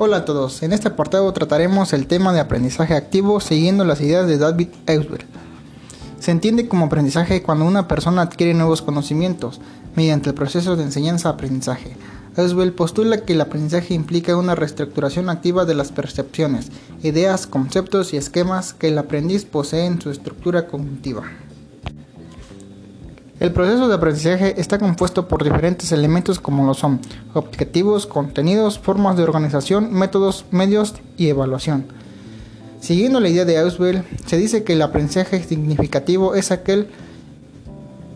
Hola a todos, en este apartado trataremos el tema de aprendizaje activo siguiendo las ideas de David Eusberg. Se entiende como aprendizaje cuando una persona adquiere nuevos conocimientos mediante el proceso de enseñanza-aprendizaje. Eusberg postula que el aprendizaje implica una reestructuración activa de las percepciones, ideas, conceptos y esquemas que el aprendiz posee en su estructura cognitiva. El proceso de aprendizaje está compuesto por diferentes elementos como lo son objetivos, contenidos, formas de organización, métodos, medios y evaluación. Siguiendo la idea de Auswell, se dice que el aprendizaje significativo es aquel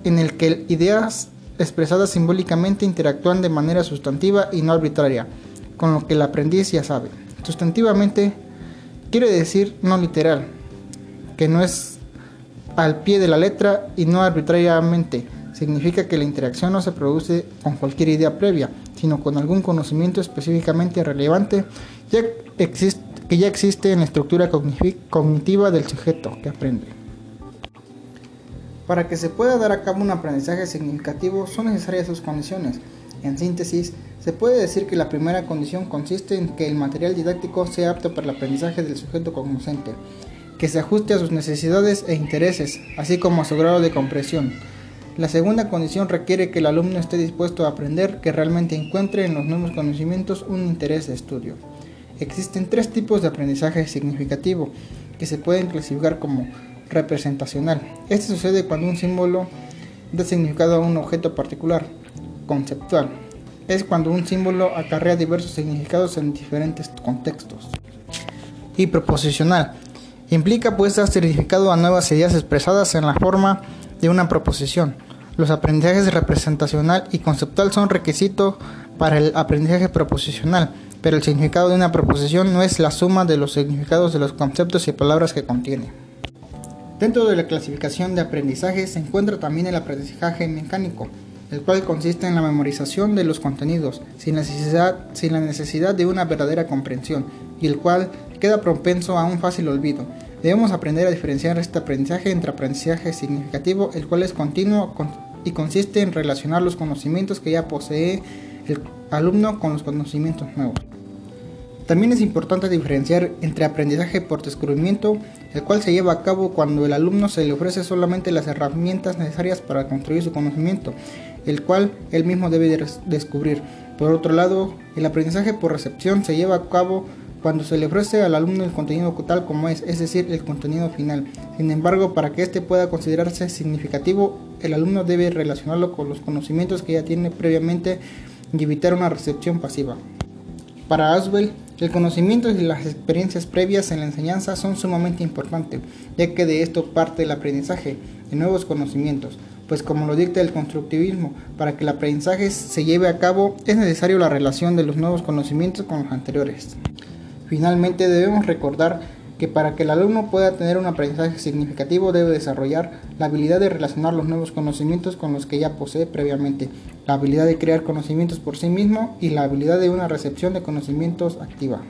en el que ideas expresadas simbólicamente interactúan de manera sustantiva y no arbitraria, con lo que el aprendiz ya sabe. Sustantivamente quiere decir no literal, que no es al pie de la letra y no arbitrariamente. Significa que la interacción no se produce con cualquier idea previa, sino con algún conocimiento específicamente relevante que ya existe en la estructura cognitiva del sujeto que aprende. Para que se pueda dar a cabo un aprendizaje significativo son necesarias sus condiciones. En síntesis, se puede decir que la primera condición consiste en que el material didáctico sea apto para el aprendizaje del sujeto cognoscente que se ajuste a sus necesidades e intereses, así como a su grado de comprensión. La segunda condición requiere que el alumno esté dispuesto a aprender, que realmente encuentre en los nuevos conocimientos un interés de estudio. Existen tres tipos de aprendizaje significativo que se pueden clasificar como representacional. Este sucede cuando un símbolo da significado a un objeto particular. Conceptual. Es cuando un símbolo acarrea diversos significados en diferentes contextos. Y proposicional Implica pues dar significado a nuevas ideas expresadas en la forma de una proposición. Los aprendizajes representacional y conceptual son requisitos para el aprendizaje proposicional, pero el significado de una proposición no es la suma de los significados de los conceptos y palabras que contiene. Dentro de la clasificación de aprendizaje se encuentra también el aprendizaje mecánico, el cual consiste en la memorización de los contenidos sin necesidad, sin la necesidad de una verdadera comprensión y el cual queda propenso a un fácil olvido. Debemos aprender a diferenciar este aprendizaje entre aprendizaje significativo, el cual es continuo y consiste en relacionar los conocimientos que ya posee el alumno con los conocimientos nuevos. También es importante diferenciar entre aprendizaje por descubrimiento, el cual se lleva a cabo cuando el alumno se le ofrece solamente las herramientas necesarias para construir su conocimiento, el cual él mismo debe descubrir. Por otro lado, el aprendizaje por recepción se lleva a cabo cuando se le ofrece al alumno el contenido tal como es, es decir, el contenido final. Sin embargo, para que éste pueda considerarse significativo, el alumno debe relacionarlo con los conocimientos que ya tiene previamente y evitar una recepción pasiva. Para Aswell, el conocimiento y las experiencias previas en la enseñanza son sumamente importantes, ya que de esto parte el aprendizaje de nuevos conocimientos, pues como lo dicta el constructivismo, para que el aprendizaje se lleve a cabo es necesario la relación de los nuevos conocimientos con los anteriores. Finalmente, debemos recordar que para que el alumno pueda tener un aprendizaje significativo debe desarrollar la habilidad de relacionar los nuevos conocimientos con los que ya posee previamente, la habilidad de crear conocimientos por sí mismo y la habilidad de una recepción de conocimientos activa.